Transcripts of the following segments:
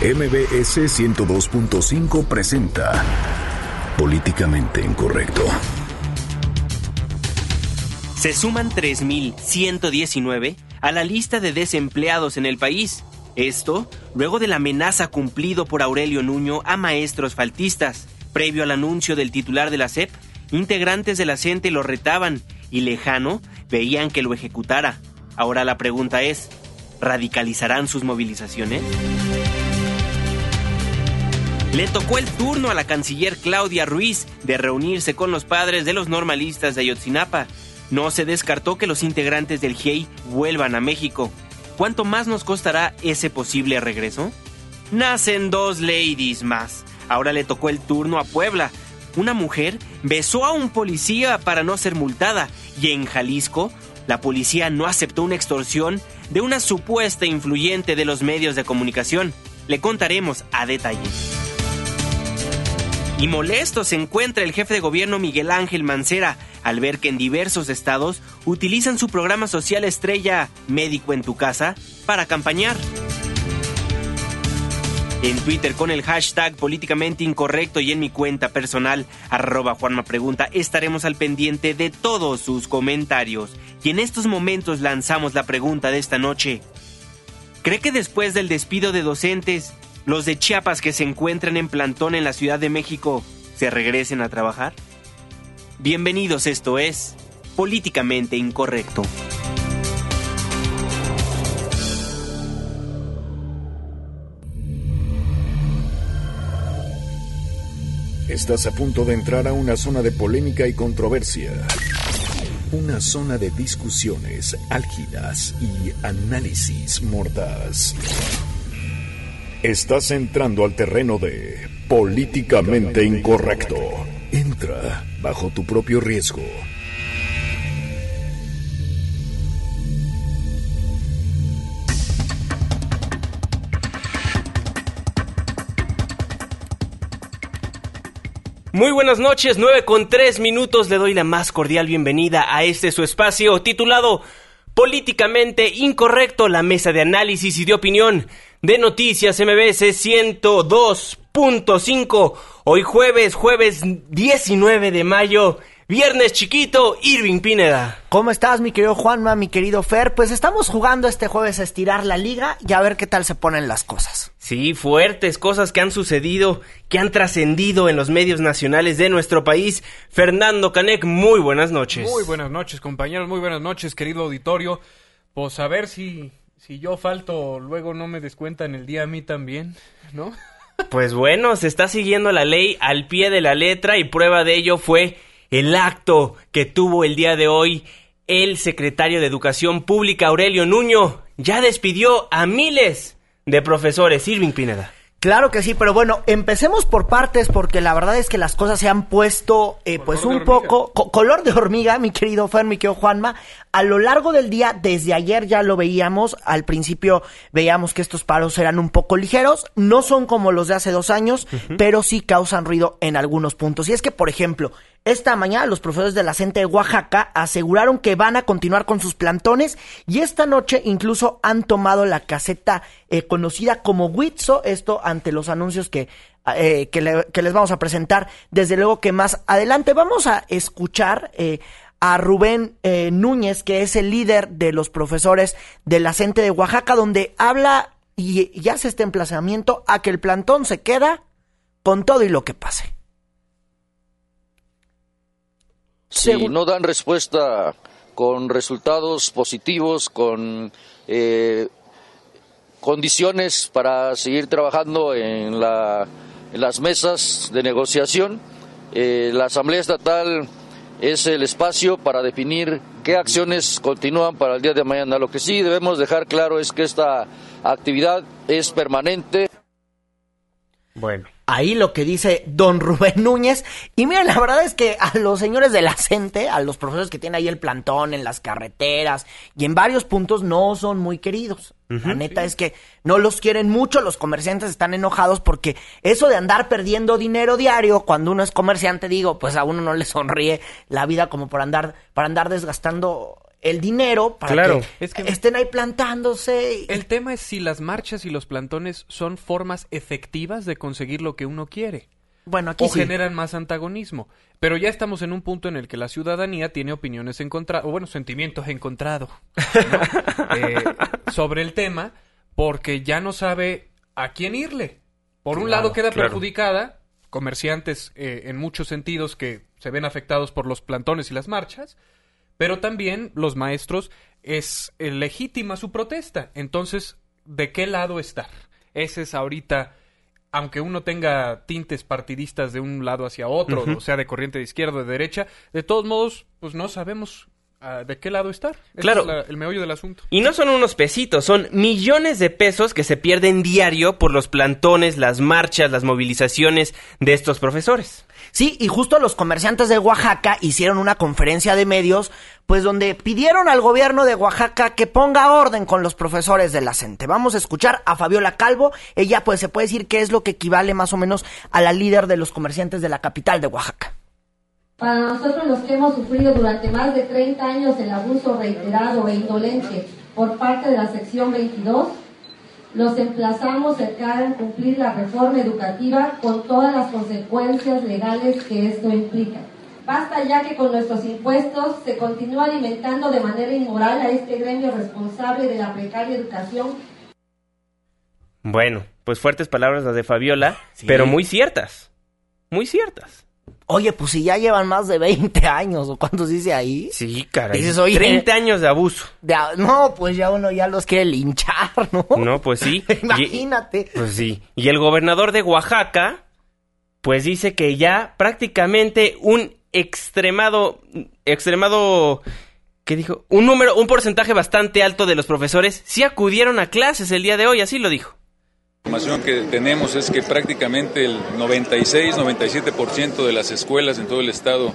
MBS 102.5 presenta Políticamente Incorrecto. Se suman 3.119 a la lista de desempleados en el país. Esto luego de la amenaza cumplido por Aurelio Nuño a maestros faltistas. Previo al anuncio del titular de la SEP, integrantes de la CENTE lo retaban y lejano veían que lo ejecutara. Ahora la pregunta es, ¿radicalizarán sus movilizaciones? Le tocó el turno a la canciller Claudia Ruiz de reunirse con los padres de los normalistas de Ayotzinapa. No se descartó que los integrantes del GIEI vuelvan a México. ¿Cuánto más nos costará ese posible regreso? Nacen dos ladies más. Ahora le tocó el turno a Puebla. Una mujer besó a un policía para no ser multada y en Jalisco la policía no aceptó una extorsión de una supuesta influyente de los medios de comunicación. Le contaremos a detalle. Y molesto se encuentra el jefe de gobierno Miguel Ángel Mancera al ver que en diversos estados utilizan su programa social estrella Médico en tu casa para campañar. En Twitter con el hashtag políticamente incorrecto y en mi cuenta personal arroba Juanma Pregunta estaremos al pendiente de todos sus comentarios. Y en estos momentos lanzamos la pregunta de esta noche. ¿Cree que después del despido de docentes los de Chiapas que se encuentran en plantón en la Ciudad de México se regresen a trabajar? Bienvenidos, esto es Políticamente Incorrecto. Estás a punto de entrar a una zona de polémica y controversia. Una zona de discusiones álgidas y análisis mordaz. Estás entrando al terreno de políticamente incorrecto. Entra bajo tu propio riesgo. Muy buenas noches, 9 con 3 minutos. Le doy la más cordial bienvenida a este su espacio titulado Políticamente Incorrecto, la mesa de análisis y de opinión de Noticias MBS 102.5. Hoy jueves, jueves 19 de mayo. Viernes chiquito, Irving Pineda. ¿Cómo estás, mi querido Juanma, mi querido Fer? Pues estamos jugando este jueves a estirar la liga y a ver qué tal se ponen las cosas. Sí, fuertes cosas que han sucedido, que han trascendido en los medios nacionales de nuestro país. Fernando Canek, muy buenas noches. Muy buenas noches, compañeros, muy buenas noches, querido auditorio. Pues a ver si si yo falto, luego no me descuentan el día a mí también, ¿no? Pues bueno, se está siguiendo la ley al pie de la letra y prueba de ello fue el acto que tuvo el día de hoy el secretario de Educación Pública Aurelio Nuño. Ya despidió a miles de profesores. Irving Pineda. Claro que sí, pero bueno, empecemos por partes porque la verdad es que las cosas se han puesto eh, pues un poco color de hormiga, mi querido Fer, mi querido Juanma. A lo largo del día, desde ayer ya lo veíamos, al principio veíamos que estos paros eran un poco ligeros, no son como los de hace dos años, pero sí causan ruido en algunos puntos. Y es que, por ejemplo, esta mañana los profesores de la CENTE de Oaxaca aseguraron que van a continuar con sus plantones y esta noche incluso han tomado la caseta eh, conocida como Witso, esto ante los anuncios que, eh, que, les vamos a presentar desde luego que más adelante. Vamos a escuchar eh, a Rubén Núñez, que es el líder de los profesores de la CENTE de Oaxaca, donde habla y, y hace este emplazamiento a que el plantón se queda con todo y lo que pase. Si no dan respuesta con resultados positivos, con eh, condiciones para seguir trabajando en, las mesas de negociación, eh, la Asamblea Estatal es el espacio para definir qué acciones continúan para el día de mañana. Lo que sí debemos dejar claro es que esta actividad es permanente. Bueno ahí lo que dice don Rubén Núñez. Y miren, la verdad es que a los señores de la CENTE, a los profesores que tienen ahí el plantón en las carreteras y en varios puntos, no son muy queridos. la neta es que no los quieren mucho, los comerciantes están enojados porque eso de andar perdiendo dinero diario, cuando uno es comerciante, digo, pues a uno no le sonríe la vida como por andar, para andar desgastando el dinero para Claro. que, Es que- estén ahí plantándose. y- El tema es si las marchas y los plantones son formas efectivas de conseguir lo que uno quiere. bueno, aquí o sí. generan más antagonismo. Pero ya estamos en un punto en el que la ciudadanía tiene opiniones encontradas, o bueno, sentimientos encontrados ¿no? Eh, sobre el tema, porque ya no sabe a quién irle. Por un lado queda claro. perjudicada, comerciantes eh, en muchos sentidos que se ven afectados por los plantones y las marchas, pero también los maestros es eh, legítima su protesta. Entonces, ¿de qué lado estar? Ese es ahorita, aunque uno tenga tintes partidistas de un lado hacia otro, o sea, de corriente de izquierda o de derecha, de todos modos, pues no sabemos ah, de qué lado estar. Claro. es la- el meollo del asunto. Y no son unos pesitos, son millones de pesos que se pierden diario por los plantones, las marchas, las movilizaciones de estos profesores. Sí, y justo los comerciantes de Oaxaca hicieron una conferencia de medios, pues donde pidieron al gobierno de Oaxaca que ponga orden con los profesores de la CENTE. Vamos a escuchar a Fabiola Calvo. Ella, pues, se puede decir que es lo que equivale más o menos a la líder de los comerciantes de la capital de Oaxaca. Para nosotros los que hemos sufrido durante más de 30 años el abuso reiterado e indolente por parte de la sección 22, los emplazamos a que hagan cumplir la reforma educativa con todas las consecuencias legales que esto implica. Basta ya que con nuestros impuestos se continúa alimentando de manera inmoral a este gremio responsable de la precaria educación Bueno, pues fuertes palabras las de Fabiola, pero muy ciertas. Muy ciertas. Oye, pues si ya llevan más de 20 años, ¿o cuántos dice ahí? Sí, caray. Dices, oye- 30 años de abuso. De no, pues ya uno ya los quiere linchar, ¿no? No, pues sí. Y- Imagínate. Pues sí. Y el gobernador de Oaxaca, pues dice que ya prácticamente un extremado, extremado, ¿qué dijo? Un número, un porcentaje bastante alto de los profesores sí acudieron a clases el día de hoy, así lo dijo. La información que tenemos es que prácticamente el 96-97% de las escuelas en todo el estado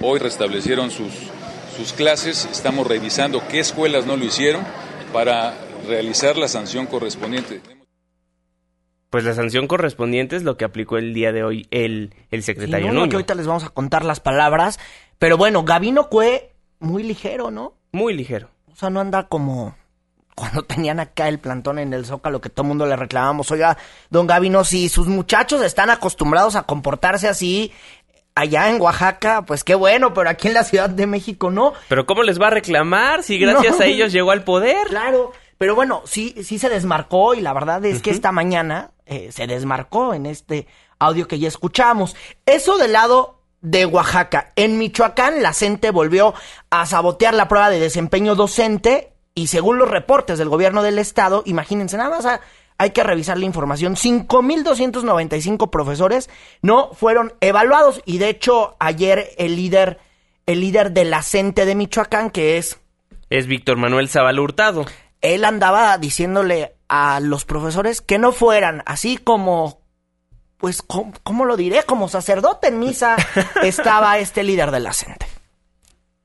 hoy restablecieron sus, sus clases. Estamos revisando qué escuelas no lo hicieron para realizar la sanción correspondiente. Pues la sanción correspondiente es lo que aplicó el día de hoy el, el Sí, secretario no, no, Nuño. que ahorita les vamos a contar las palabras. Pero bueno, Gabino fue muy ligero, ¿no? Muy ligero. O sea, no anda como cuando tenían acá el plantón en el Zócalo que todo el mundo le reclamamos. Oiga, don Gabino, si sus muchachos están acostumbrados a comportarse así allá en Oaxaca, pues qué bueno, pero aquí en la Ciudad de México no. Pero ¿cómo les va a reclamar si gracias No. a ellos llegó al poder? Claro, pero bueno, sí, sí se desmarcó y la verdad es que esta mañana eh, se desmarcó en este audio que ya escuchamos. Eso del lado de Oaxaca. En Michoacán, la CENTE volvió a sabotear la prueba de desempeño docente y según los reportes del gobierno del estado, imagínense, nada más hay que revisar la información, 5.295 profesores no fueron evaluados y de hecho ayer el líder, el líder de la CENTE de Michoacán, que es Es Víctor Manuel Zavala Hurtado. él andaba diciéndole a los profesores que no fueran así como pues ¿cómo, cómo lo diré? Como sacerdote en misa estaba este líder de la CENTE.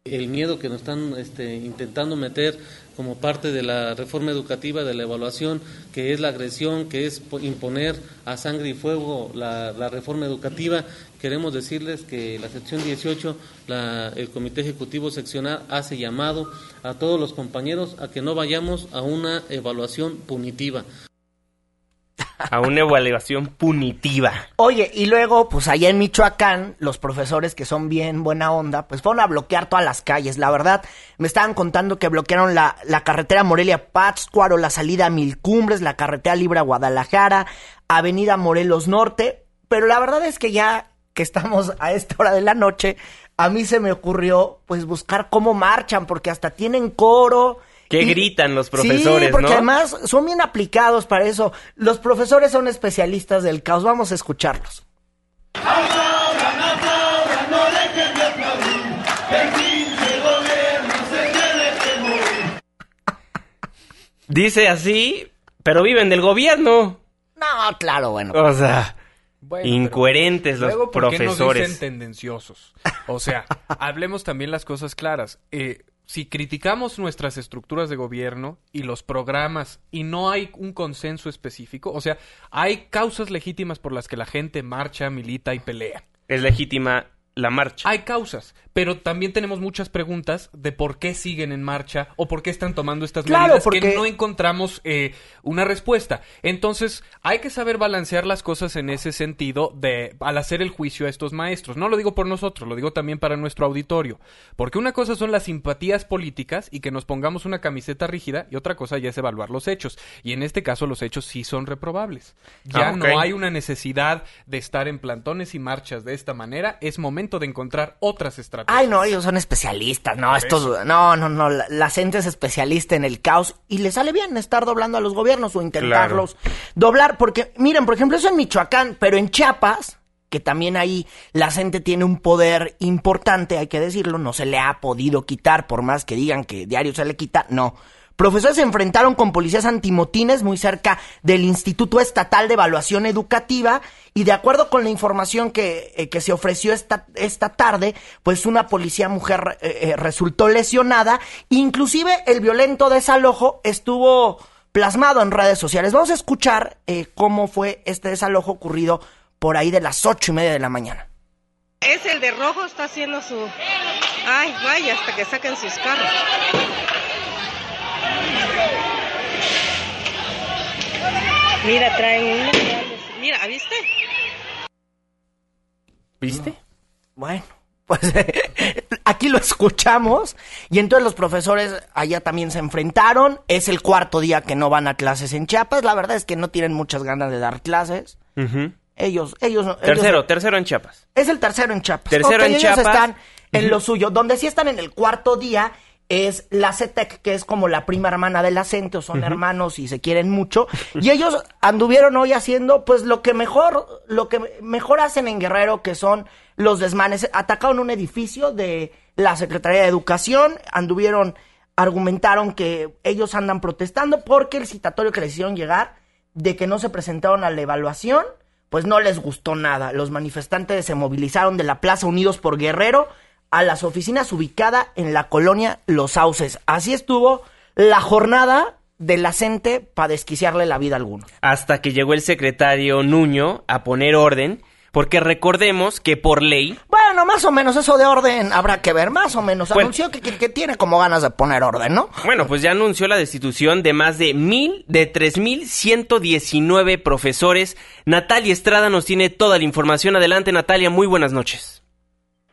el miedo que nos están este, intentando meter como parte de la reforma educativa, de la evaluación, que es la agresión, que es po- imponer a sangre y fuego la, la reforma educativa. Queremos decirles que la sección 18, la- el Comité Ejecutivo Seccional hace llamado a todos los compañeros a que no vayamos a una evaluación punitiva. A una evaluación punitiva. Oye, y luego, pues allá en Michoacán, los profesores que son bien buena onda, pues fueron a bloquear todas las calles. La verdad, me estaban contando que bloquearon la, la carretera Morelia-Pátzcuaro, la salida a Mil Cumbres, la carretera libre a Guadalajara, Avenida Morelos Norte. Pero la verdad es que ya que estamos a esta hora de la noche, a mí se me ocurrió, pues, buscar cómo marchan, porque hasta tienen coro. ¿Qué Y- gritan los profesores, sí, porque no? además son bien aplicados para eso. Los profesores son especialistas del caos. Vamos a escucharlos. Dice así, pero viven del gobierno. No, claro, bueno. O sea, Bueno, incoherentes los luego, ¿por qué nos profesores. dicen tendenciosos? O sea, hablemos también las cosas claras. Eh, si criticamos nuestras estructuras de gobierno y los programas y no hay un consenso específico, o sea, hay causas legítimas por las que la gente marcha, milita y pelea. Es legítima la marcha. Hay causas, pero también tenemos muchas preguntas de por qué siguen en marcha o por qué están tomando estas medidas que no encontramos eh, una respuesta. Entonces, hay que saber balancear las cosas en ese sentido de al hacer el juicio a estos maestros. No lo digo por nosotros, lo digo también para nuestro auditorio. Porque una cosa son las simpatías políticas y que nos pongamos una camiseta rígida y otra cosa ya es evaluar los hechos. Y en este caso los hechos sí son reprobables. Ya ah, no hay una necesidad de estar en plantones y marchas de esta manera. Es momento de encontrar otras estrategias. Ay, no, ellos son especialistas, no, estos, no, no, no, la, gente es especialista en el caos y le sale bien estar doblando a los gobiernos o intentarlos doblar, porque miren, por ejemplo, eso en Michoacán, pero en Chiapas, que también ahí la gente tiene un poder importante, hay que decirlo, no se le ha podido quitar, por más que digan que diario se le quita, no. Profesores se enfrentaron con policías antimotines muy cerca del Instituto Estatal de Evaluación Educativa y de acuerdo con la información que, eh, que se ofreció esta, esta tarde, pues una policía mujer eh, eh, resultó lesionada. Inclusive el violento desalojo estuvo plasmado en redes sociales. Vamos a escuchar cómo fue este desalojo ocurrido por ahí de las ocho y media de la mañana. Es el de rojo, está haciendo su... Ay, vaya, hasta que saquen sus carros. Mira, traen Mira, ¿viste? ¿Viste? Bueno, pues aquí lo escuchamos y entonces los profesores allá también se enfrentaron. Es el cuarto día que no van a clases en Chiapas. La verdad es que no tienen muchas ganas de dar clases. Ellos, ellos, Tercero, tercero en Chiapas. Es el tercero en Chiapas. Tercero en ellos están en lo suyo. Donde sí están en el cuarto día es la CETEC, que es como la prima hermana del acento, son hermanos y se quieren mucho. Y ellos anduvieron hoy haciendo, pues, lo que mejor, lo que mejor hacen en Guerrero, que son los desmanes. Atacaron un edificio de la Secretaría de Educación, anduvieron, argumentaron que ellos andan protestando porque el citatorio que les hicieron llegar de que no se presentaron a la evaluación, pues no les gustó nada. Los manifestantes se movilizaron de la Plaza Unidos por Guerrero a las oficinas ubicadas en la colonia Los Sauces. Así estuvo la jornada de la CENTE para desquiciarle la vida a algunos. Hasta que llegó el secretario Nuño a poner orden, porque recordemos que por ley... Bueno, más o menos eso de orden habrá que ver, más o menos. Anunció que, que, tiene como ganas de poner orden, ¿no? Bueno, pues ya anunció la destitución de más de mil, de tres mil ciento diecinueve profesores. Natalia Estrada nos tiene toda la información. Adelante, Natalia, muy buenas noches.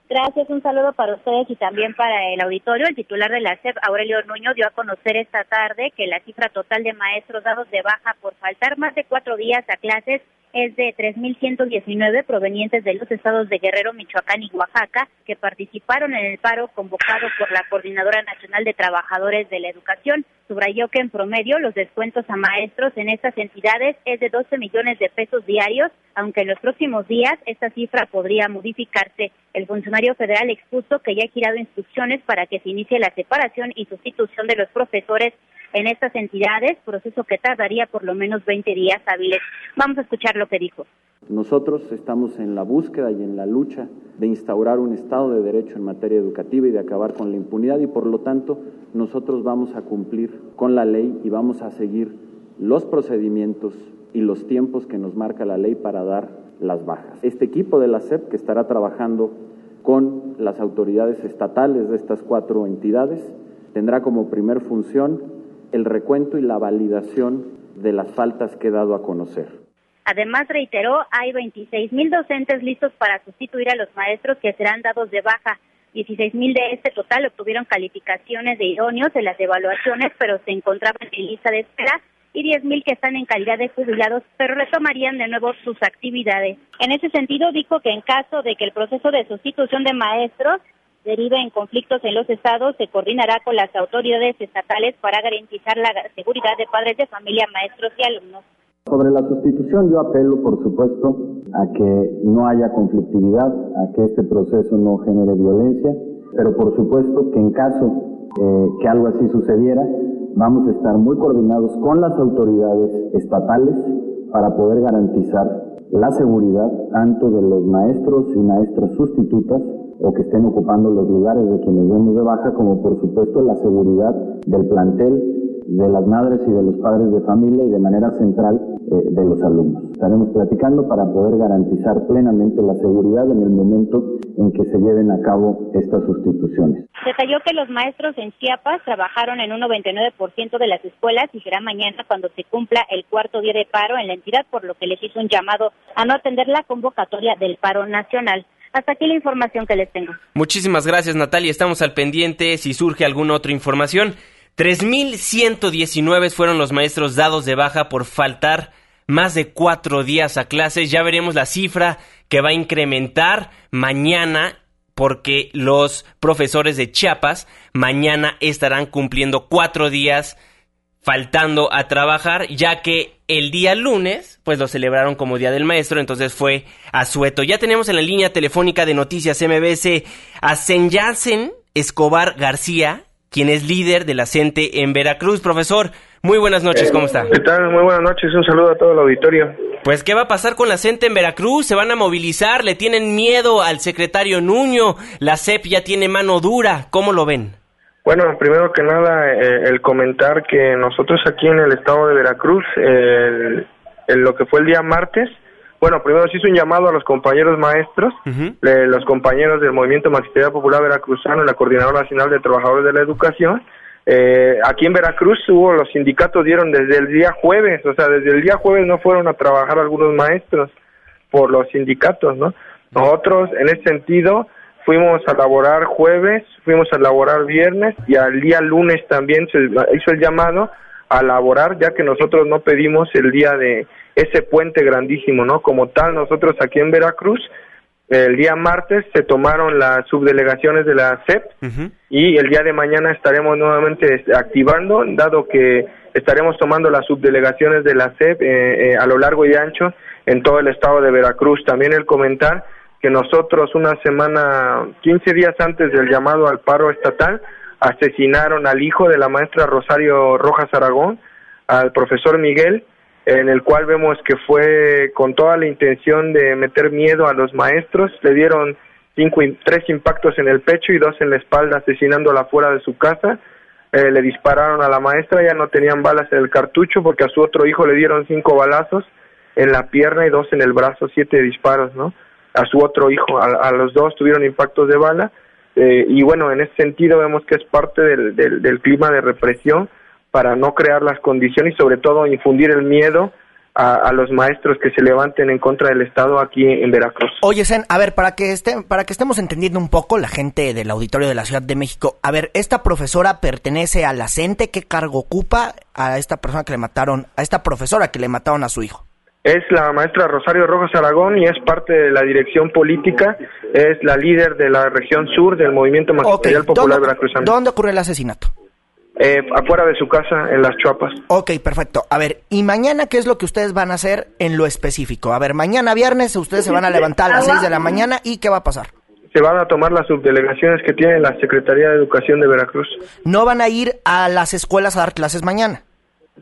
Gracias, un saludo para ustedes y también para el auditorio. El titular de la SEP, Aurelio Nuño, dio a conocer esta tarde que la cifra total de maestros dados de baja por faltar más de cuatro días a clases es de 3.119 provenientes de los estados de Guerrero, Michoacán y Oaxaca, que participaron en el paro convocado por la Coordinadora Nacional de Trabajadores de la Educación. Subrayó que en promedio los descuentos a maestros en estas entidades es de 12 millones de pesos diarios, aunque en los próximos días esta cifra podría modificarse. El funcionario federal expuso que ya ha girado instrucciones para que se inicie la separación y sustitución de los profesores en estas entidades, proceso que tardaría por lo menos 20 días hábiles. Vamos a escuchar lo que dijo. Nosotros estamos en la búsqueda y en la lucha de instaurar un Estado de Derecho en materia educativa y de acabar con la impunidad y por lo tanto nosotros vamos a cumplir con la ley y vamos a seguir los procedimientos y los tiempos que nos marca la ley para dar las bajas. Este equipo de la SEP que estará trabajando con las autoridades estatales de estas cuatro entidades tendrá como primer función el recuento y la validación de las faltas que he dado a conocer. Además, reiteró, hay 26 mil docentes listos para sustituir a los maestros que serán dados de baja. 16 mil de este total obtuvieron calificaciones de idóneos en las evaluaciones, pero se encontraban en lista de espera y 10 mil que están en calidad de jubilados, pero retomarían de nuevo sus actividades. En ese sentido, dijo que en caso de que el proceso de sustitución de maestros derive en conflictos en los estados, se coordinará con las autoridades estatales para garantizar la seguridad de padres de familia, maestros y alumnos. Sobre la sustitución yo apelo, por supuesto, a que no haya conflictividad, a que este proceso no genere violencia, pero por supuesto que en caso eh, que algo así sucediera, vamos a estar muy coordinados con las autoridades estatales para poder garantizar la seguridad tanto de los maestros y maestras sustitutas o que estén ocupando los lugares de quienes vemos de baja, como por supuesto la seguridad del plantel, de las madres y de los padres de familia y de manera central eh, de los alumnos. Estaremos platicando para poder garantizar plenamente la seguridad en el momento en que se lleven a cabo estas sustituciones. Detalló que los maestros en Chiapas trabajaron en un 99% de las escuelas y será mañana cuando se cumpla el cuarto día de paro en la entidad, por lo que les hizo un llamado a no atender la convocatoria del paro nacional. Hasta aquí la información que les tengo. Muchísimas gracias, Natalia. Estamos al pendiente si surge alguna otra información. 3.119 fueron los maestros dados de baja por faltar más de cuatro días a clases. Ya veremos la cifra que va a incrementar mañana porque los profesores de Chiapas mañana estarán cumpliendo cuatro días faltando a trabajar, ya que el día lunes, pues lo celebraron como Día del Maestro, entonces fue a sueto. Ya tenemos en la línea telefónica de Noticias MBS a Senyasen Escobar García, quien es líder de la CENTE en Veracruz. Profesor, muy buenas noches, ¿cómo está? ¿Qué tal? Muy buenas noches, un saludo a todo el auditorio. Pues, ¿qué va a pasar con la CENTE en Veracruz? ¿Se van a movilizar? ¿Le tienen miedo al secretario Nuño? La CEP ya tiene mano dura, ¿cómo lo ven? Bueno, primero que nada, eh, el comentar que nosotros aquí en el estado de Veracruz, en lo que fue el día martes, bueno, primero se hizo un llamado a los compañeros maestros, los compañeros del Movimiento Magisterial Popular Veracruzano y la Coordinadora Nacional de Trabajadores de la Educación. Eh, aquí en Veracruz hubo, los sindicatos dieron desde el día jueves, o sea, desde el día jueves no fueron a trabajar algunos maestros por los sindicatos, ¿no? Nosotros, en ese sentido, fuimos a laborar jueves, fuimos a laborar viernes y al día lunes también se hizo el llamado a laborar, ya que nosotros no pedimos el día de ese puente grandísimo, ¿no? Como tal, nosotros aquí en Veracruz, el día martes se tomaron las subdelegaciones de la CEP y el día de mañana estaremos nuevamente activando, dado que estaremos tomando las subdelegaciones de la CEP eh, eh, a lo largo y ancho en todo el estado de Veracruz. También el comentar que nosotros una semana, 15 días antes del llamado al paro estatal, asesinaron al hijo de la maestra Rosario Rojas Aragón, al profesor Miguel, en el cual vemos que fue con toda la intención de meter miedo a los maestros, le dieron cinco, tres impactos en el pecho y dos en la espalda, asesinándola fuera de su casa, eh, le dispararon a la maestra, ya no tenían balas en el cartucho porque a su otro hijo le dieron cinco balazos en la pierna y dos en el brazo, siete disparos, ¿no? A su otro hijo, a los dos tuvieron impactos de bala eh, y bueno, en ese sentido vemos que es parte del, del, clima de represión para no crear las condiciones y sobre todo infundir el miedo a, los maestros que se levanten en contra del Estado aquí en Veracruz. Oye, Zen, a ver, para que, esté, para que estemos entendiendo un poco la gente del auditorio de la Ciudad de México, a ver, ¿esta profesora pertenece a la CENTE? ¿Qué cargo ocupa a esta persona que le mataron, a esta profesora que le mataron a su hijo? Es la maestra Rosario Rojas Aragón y es parte de la dirección política, es la líder de la región sur del Movimiento Magisterial Popular Veracruzano. ¿Dónde ocurrió el asesinato? Eh, afuera de su casa, en las Chuapas. Ok, perfecto. A ver, ¿y mañana qué es lo que ustedes van a hacer en lo específico? A ver, mañana viernes ustedes se van a levantar a las 6 de la mañana y ¿qué va a pasar? Se van a tomar las subdelegaciones que tiene la Secretaría de Educación de Veracruz. ¿No van a ir a las escuelas a dar clases mañana?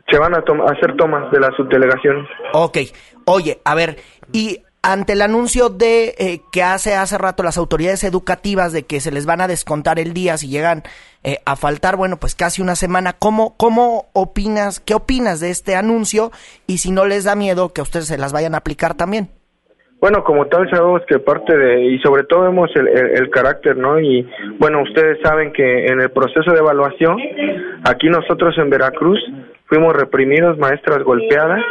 Se van a, hacer tomas de las subdelegaciones. Ok. Oye, a ver, y ante el anuncio de eh, que hace hace rato las autoridades educativas de que se les van a descontar el día si llegan eh, a faltar, bueno, pues casi una semana, ¿cómo, ¿cómo opinas, qué opinas de este anuncio y si no les da miedo que ustedes se las vayan a aplicar también? Bueno, como tal sabemos que parte de, y sobre todo vemos el, el, carácter, ¿no? Y bueno, ustedes saben que en el proceso de evaluación, aquí nosotros en Veracruz fuimos reprimidos, maestras golpeadas,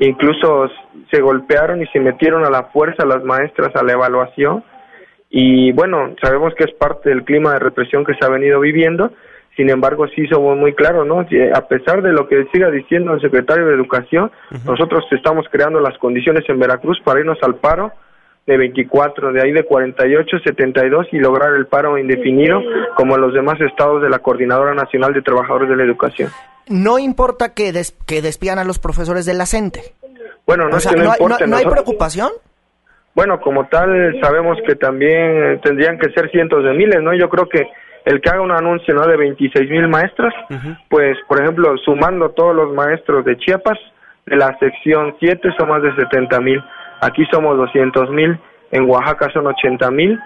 incluso se golpearon y se metieron a la fuerza las maestras a la evaluación. Y bueno, sabemos que es parte del clima de represión que se ha venido viviendo, sin embargo sí somos muy claros, ¿no? A pesar de lo que siga diciendo el secretario de Educación, nosotros estamos creando las condiciones en Veracruz para irnos al paro de 24, de ahí de 48, 72 y lograr el paro indefinido como los demás estados de la Coordinadora Nacional de Trabajadores de la Educación no importa que, que despidan a los profesores de la CENTE. Bueno, no, no, hay preocupación? Bueno, como tal, sabemos que también tendrían que ser cientos de miles, ¿no? Yo creo que el que haga un anuncio, ¿no? De 26 mil maestros, pues, por ejemplo, sumando todos los maestros de Chiapas, de la sección 7 son más de 70 mil, aquí somos 200 mil, en Oaxaca son 80 mil,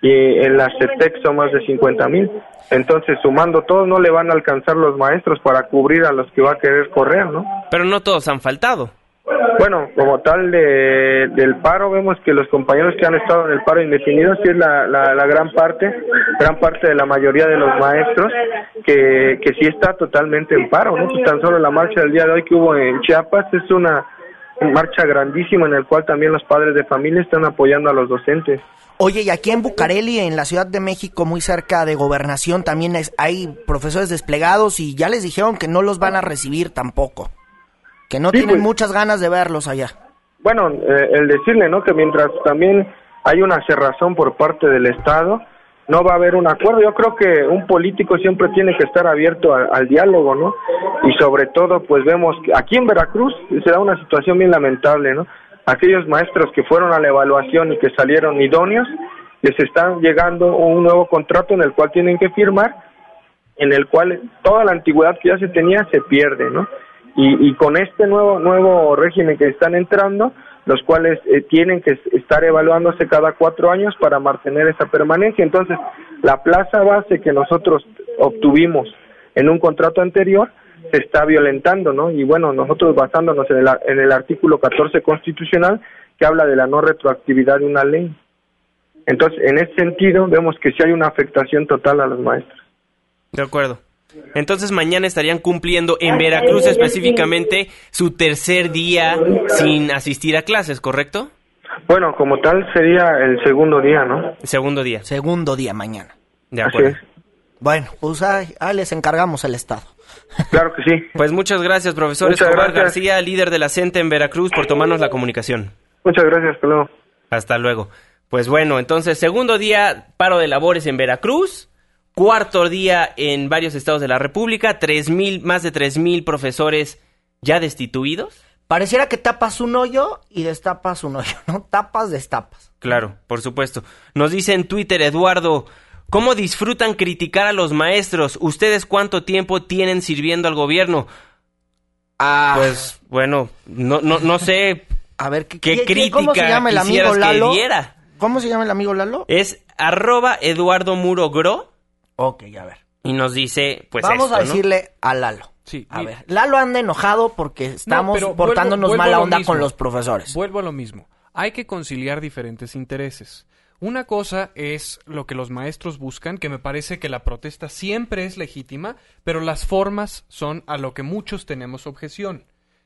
y en la CETEC son más de 50 mil. Entonces, sumando todos, no le van a alcanzar los maestros para cubrir a los que va a querer correr, ¿no? Pero no todos han faltado. Bueno, como tal de, del paro, vemos que los compañeros que han estado en el paro indefinido, sí es la, la, la gran parte, gran parte de la mayoría de los maestros, que, que sí está totalmente en paro, ¿no? Pues tan solo la marcha del día de hoy que hubo en Chiapas es una marcha grandísima en el cual también los padres de familia están apoyando a los docentes. Oye, y aquí en Bucareli, en la Ciudad de México, muy cerca de Gobernación, también es, hay profesores desplegados y ya les dijeron que no los van a recibir tampoco, que no tienen pues. muchas ganas de verlos allá. Bueno, eh, el decirle, ¿no? Que mientras también hay una cerrazón por parte del Estado, no va a haber un acuerdo. Yo creo que un político siempre tiene que estar abierto al diálogo, ¿no? Y sobre todo, pues vemos que aquí en Veracruz se da una situación bien lamentable, ¿no? Aquellos maestros que fueron a la evaluación y que salieron idóneos, les están llegando un nuevo contrato en el cual tienen que firmar, en el cual toda la antigüedad que ya se tenía se pierde, ¿no? Y, y con este nuevo nuevo régimen que están entrando, los cuales eh, tienen que estar evaluándose cada cuatro años para mantener esa permanencia. Entonces, la plaza base que nosotros obtuvimos en un contrato anterior se está violentando, ¿no? Y bueno, nosotros basándonos en el, en el artículo 14 constitucional que habla de la no retroactividad de una ley. Entonces, en ese sentido, vemos que sí hay una afectación total a los maestros. De acuerdo. Entonces mañana estarían cumpliendo en Veracruz específicamente su tercer día sin asistir a clases, ¿correcto? Bueno, como tal sería el segundo día, ¿no? Segundo día. Segundo día mañana. De Así acuerdo. es. Bueno, pues ahí, ahí les encargamos el Estado. Claro que sí. Pues muchas gracias, profesor Muchas Escobar gracias. García, líder de la CENTE en Veracruz, por tomarnos la comunicación. Muchas gracias, hasta luego. Hasta luego. Pues bueno, entonces, segundo día, paro de labores en Veracruz. Cuarto día en varios estados de la República. Tres mil, más de tres mil profesores ya destituidos. Pareciera que tapas un hoyo y destapas un hoyo, ¿no? Tapas, destapas. Claro, por supuesto. Nos dice en Twitter Eduardo, ¿cómo disfrutan criticar a los maestros? ¿Ustedes cuánto tiempo tienen sirviendo al gobierno? Ah, Pues bueno, no, no, no sé a ver, ¿qué, qué qué- crítica ¿cómo se llama el amigo que Lalo? diera. ¿Cómo se llama el amigo Lalo? Es arroba Eduardo Muro Gro Ok, a ver. y nos dice, pues Vamos esto, a ¿no? decirle a Lalo. Sí, A mi- ver, Lalo anda enojado porque estamos portándonos vuelvo mala onda mismo. con los profesores. Vuelvo a lo mismo. Hay que conciliar diferentes intereses. Una cosa es lo que los maestros buscan, que me parece que la protesta siempre es legítima, pero las formas son a lo que muchos tenemos objeción.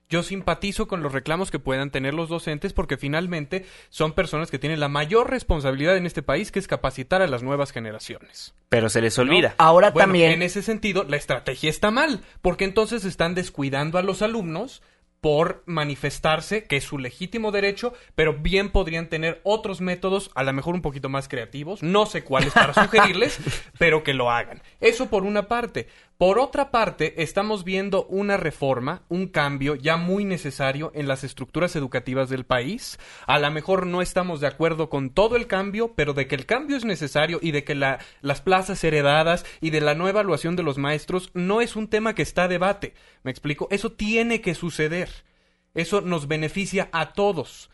Yo simpatizo con los reclamos que puedan tener los docentes porque finalmente son personas que tienen la mayor responsabilidad en este país, que es capacitar a las nuevas generaciones. Pero se les olvida. Ahora Bueno, también... En ese sentido, la estrategia está mal, porque entonces están descuidando a los alumnos por manifestarse, que es su legítimo derecho, pero bien podrían tener otros métodos, a lo mejor un poquito más creativos, no sé cuáles para sugerirles, pero que lo hagan. Eso por una parte. Por otra parte, estamos viendo una reforma, un cambio ya muy necesario en las estructuras educativas del país. A lo mejor no estamos de acuerdo con todo el cambio, pero de que el cambio es necesario y de que la- las plazas heredadas y de la no evaluación de los maestros no es un tema que está a debate. ¿Me explico? Eso tiene que suceder. Eso nos beneficia a todos.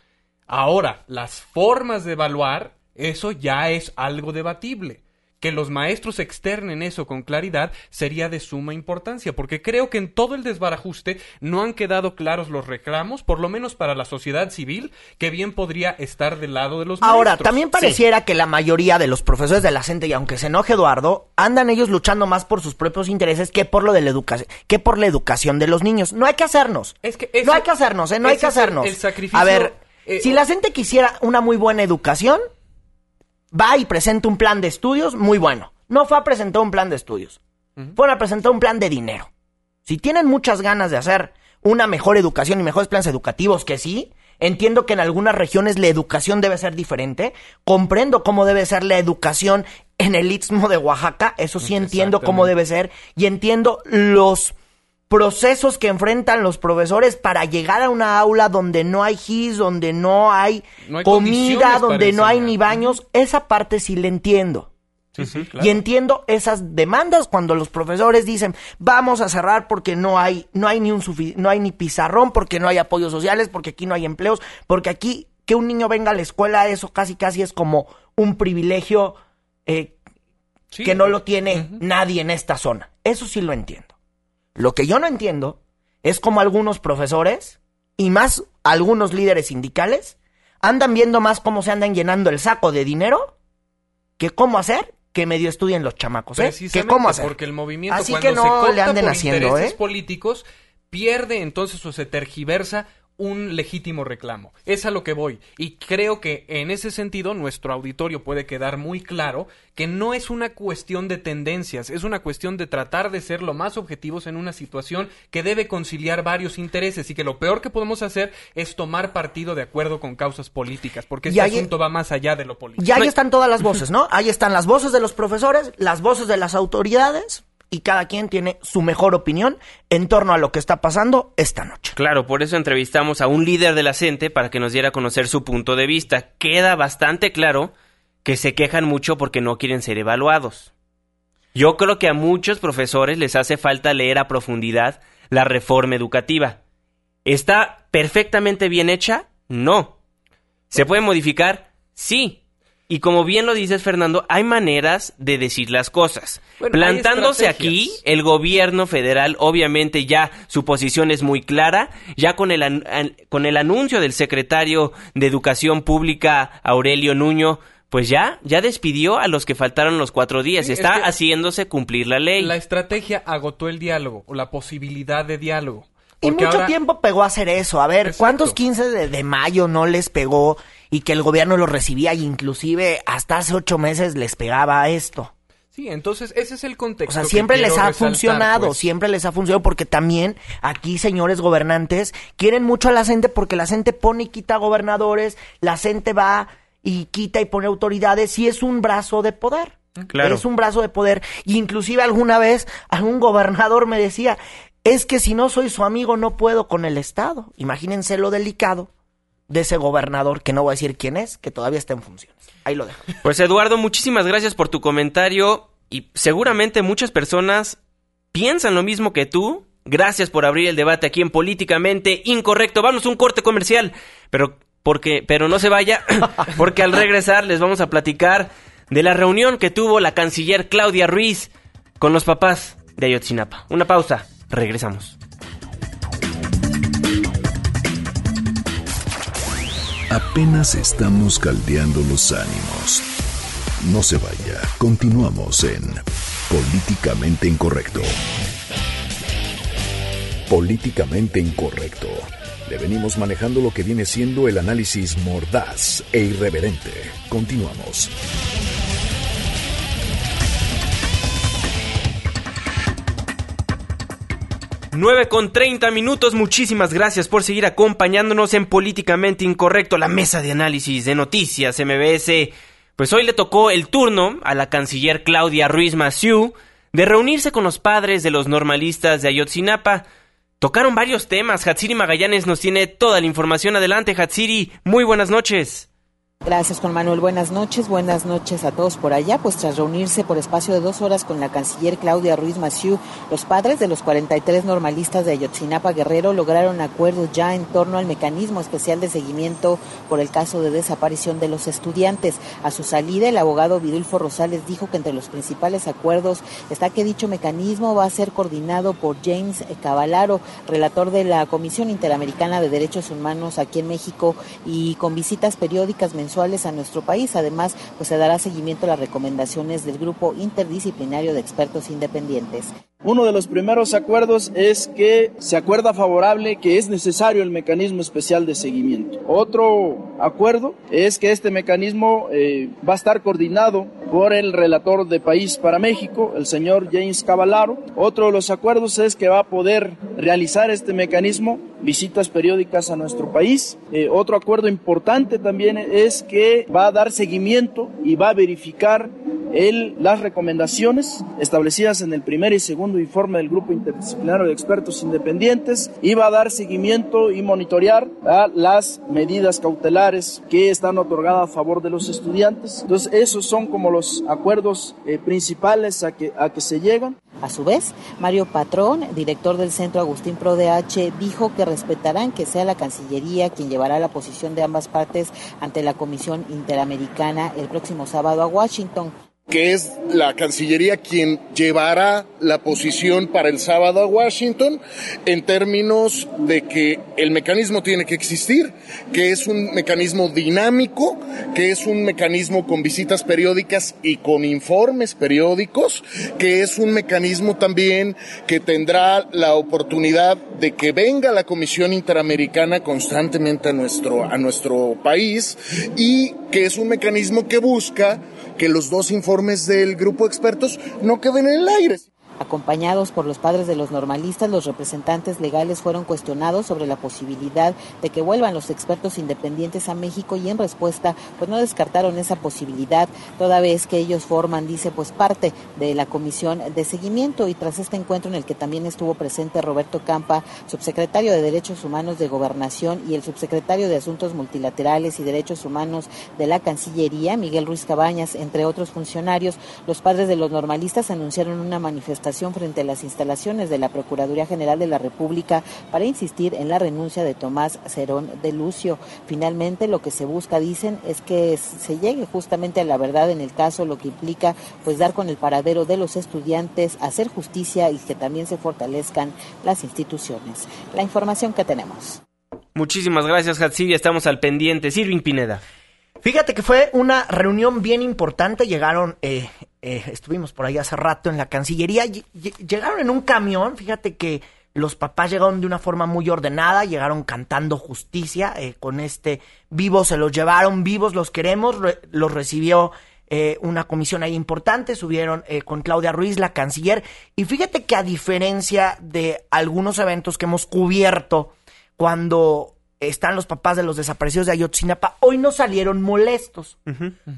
Ahora, las formas de evaluar, eso ya es algo debatible. Que los maestros externen eso con claridad sería de suma importancia, porque creo que en todo el desbarajuste no han quedado claros los reclamos, por lo menos para la sociedad civil, que bien podría estar del lado de los Ahora, maestros. también pareciera que la mayoría de los profesores de la CENTE, y aunque se enoje Eduardo, andan ellos luchando más por sus propios intereses que por lo de la educación, que por la educación de los niños. No hay que hacernos. Es que ese- no hay que hacernos, ¿eh? No hay que el- hacernos. el sacrificio, A ver, eh, si la CENTE quisiera una muy buena educación, va y presenta un plan de estudios muy bueno. No fue a presentar un plan de estudios. Fueron a presentar un plan de dinero. Si tienen muchas ganas de hacer una mejor educación y mejores planes educativos, que sí, entiendo que en algunas regiones la educación debe ser diferente, comprendo cómo debe ser la educación en el Istmo de Oaxaca, eso sí entiendo cómo debe ser, y entiendo los procesos que enfrentan los profesores para llegar a una aula donde no hay gis, donde no hay, No hay comida, donde no hay ni baños, esa parte sí la entiendo. Sí, sí, claro. Y entiendo esas demandas cuando los profesores dicen vamos a cerrar porque no hay no hay ni un no hay ni pizarrón porque no hay apoyos sociales porque aquí no hay empleos porque aquí que un niño venga a la escuela eso casi casi es como un privilegio eh, Sí. que no lo tiene nadie en esta zona eso sí lo entiendo lo que yo no entiendo es como algunos profesores y más algunos líderes sindicales andan viendo más cómo se andan llenando el saco de dinero que cómo hacer que medio estudien los chamacos, ¿eh? Que cómo hacer. porque el movimiento Así cuando que no se le anden por haciendo, intereses ¿eh? políticos pierde entonces o se tergiversa un legítimo reclamo. Es a lo que voy. Y creo que en ese sentido nuestro auditorio puede quedar muy claro que no es una cuestión de tendencias, es una cuestión de tratar de ser lo más objetivos en una situación que debe conciliar varios intereses y que lo peor que podemos hacer es tomar partido de acuerdo con causas políticas, porque Y este ahí- asunto va más allá de lo político. Y ahí están todas las voces, ¿no? Ahí están las voces de los profesores, las voces de las autoridades y cada quien tiene su mejor opinión en torno a lo que está pasando esta noche. Claro, por eso entrevistamos a un líder de la CENTE para que nos diera a conocer su punto de vista. Queda bastante claro que se quejan mucho porque no quieren ser evaluados. Yo creo que a muchos profesores les hace falta leer a profundidad la reforma educativa. ¿Está perfectamente bien hecha? No. ¿Se puede modificar? Sí. Y como bien lo dices, Fernando, hay maneras de decir las cosas. Bueno, Plantándose aquí, el gobierno federal, obviamente ya su posición es muy clara, ya con el, an- an- con el anuncio del secretario de Educación Pública, Aurelio Nuño, pues ya, ya despidió a los que faltaron los cuatro días. Sí, es Está que- haciéndose cumplir la ley. La estrategia agotó el diálogo o la posibilidad de diálogo. Y mucho ahora- tiempo pegó a hacer eso. A ver, ¿cuántos 15 de, de mayo no les pegó y que el gobierno los recibía y inclusive hasta hace ocho meses les pegaba a esto? Sí, entonces ese es el O contexto. sea, que siempre les ha resaltar, funcionado, pues. siempre les ha funcionado porque también aquí, señores gobernantes, quieren mucho a la gente porque la gente pone y quita gobernadores, la gente va y quita y pone autoridades y es un brazo de poder. Claro. Es un brazo de poder. Y inclusive alguna vez algún gobernador me decía, es que si no soy su amigo no puedo con el Estado. Imagínense lo delicado de ese gobernador, que no voy a decir quién es, que todavía está en funciones. Ahí lo dejo. Pues Eduardo, muchísimas gracias por tu comentario y seguramente muchas personas piensan lo mismo que tú. Gracias por abrir el debate aquí en Políticamente Incorrecto. Vamos a un corte comercial, pero porque pero no se vaya porque al regresar les vamos a platicar de la reunión que tuvo la canciller Claudia Ruiz con los papás de Ayotzinapa. Una pausa, regresamos. Apenas estamos caldeando los ánimos. No se vaya, continuamos en Políticamente Incorrecto. Políticamente Incorrecto. Le venimos manejando lo que viene siendo el análisis mordaz e irreverente. Continuamos. 9 con 30 minutos, muchísimas gracias por seguir acompañándonos en Políticamente Incorrecto, la mesa de análisis de noticias MBS. Pues hoy le tocó el turno a la canciller Claudia Ruiz Massieu de reunirse con los padres de los normalistas de Ayotzinapa. Tocaron varios temas, Hatsiri Magallanes nos tiene toda la información. Adelante, Hatsiri, muy buenas noches. Gracias, Juan Manuel. Buenas noches. Buenas noches a todos por allá. Pues tras reunirse por espacio de dos horas con la canciller Claudia Ruiz Massieu, los padres de los 43 normalistas de Ayotzinapa Guerrero lograron acuerdos ya en torno al mecanismo especial de seguimiento por el caso de desaparición de los estudiantes. A su salida, el abogado Vidulfo Rosales dijo que entre los principales acuerdos está que dicho mecanismo va a ser coordinado por James Cavalaro, relator de la Comisión Interamericana de Derechos Humanos aquí en México y con visitas periódicas mensuales a nuestro país. Además, pues se dará seguimiento a las recomendaciones del grupo interdisciplinario de expertos independientes. Uno de los primeros acuerdos es que se acuerda favorable que es necesario el mecanismo especial de seguimiento. Otro acuerdo es que este mecanismo eh, va a estar coordinado por el relator de País para México, el señor James Cavallaro. Otro de los acuerdos es que va a poder realizar este mecanismo visitas periódicas a nuestro país. Eh, otro acuerdo importante también es que va a dar seguimiento y va a verificar el, las recomendaciones establecidas en el primer y segundo informe del Grupo Interdisciplinario de Expertos Independientes y va a dar seguimiento y monitorear a las medidas cautelares que están otorgadas a favor de los estudiantes. Entonces, esos son como los acuerdos eh, principales a que, a que se llegan. A su vez, Mario Patrón, director del Centro Agustín Pro DH, dijo que respetarán que sea la Cancillería quien llevará la posición de ambas partes ante la Comisión Interamericana el próximo sábado a Washington. Que es la Cancillería quien llevará la posición para el sábado a Washington en términos de que el mecanismo tiene que existir, que es un mecanismo dinámico, que es un mecanismo con visitas periódicas y con informes periódicos, que es un mecanismo también que tendrá la oportunidad de que venga la Comisión Interamericana constantemente a nuestro, a nuestro país y que es un mecanismo que busca que los dos informes del grupo de expertos no queden en el aire. Acompañados por los padres de los normalistas, los representantes legales fueron cuestionados sobre la posibilidad de que vuelvan los expertos independientes a México y en respuesta pues no descartaron esa posibilidad toda vez que ellos forman, dice, pues parte de la comisión de seguimiento. Y tras este encuentro en el que también estuvo presente Roberto Campa, subsecretario de Derechos Humanos de Gobernación y el subsecretario de Asuntos Multilaterales y Derechos Humanos de la Cancillería, Miguel Ruiz Cabañas, entre otros funcionarios, los padres de los normalistas anunciaron una manifestación frente a las instalaciones de la Procuraduría General de la República para insistir en la renuncia de Tomás Cerón de Lucio. Finalmente, lo que se busca, dicen, es que se llegue justamente a la verdad en el caso, lo que implica pues dar con el paradero de los estudiantes, hacer justicia y que también se fortalezcan las instituciones. La información que tenemos. Muchísimas gracias, Hatsiri. Estamos al pendiente. Sirvin Pineda. Fíjate que fue una reunión bien importante. Llegaron, eh, eh, estuvimos por ahí hace rato en la Cancillería. Llegaron en un camión. Fíjate que los papás llegaron de una forma muy ordenada. Llegaron cantando justicia. Eh, con este vivos se los llevaron, vivos los queremos. los recibió una comisión ahí importante. Subieron con Claudia Ruiz, la canciller. Y fíjate que a diferencia de algunos eventos que hemos cubierto cuando están los papás de los desaparecidos de Ayotzinapa, hoy no salieron molestos.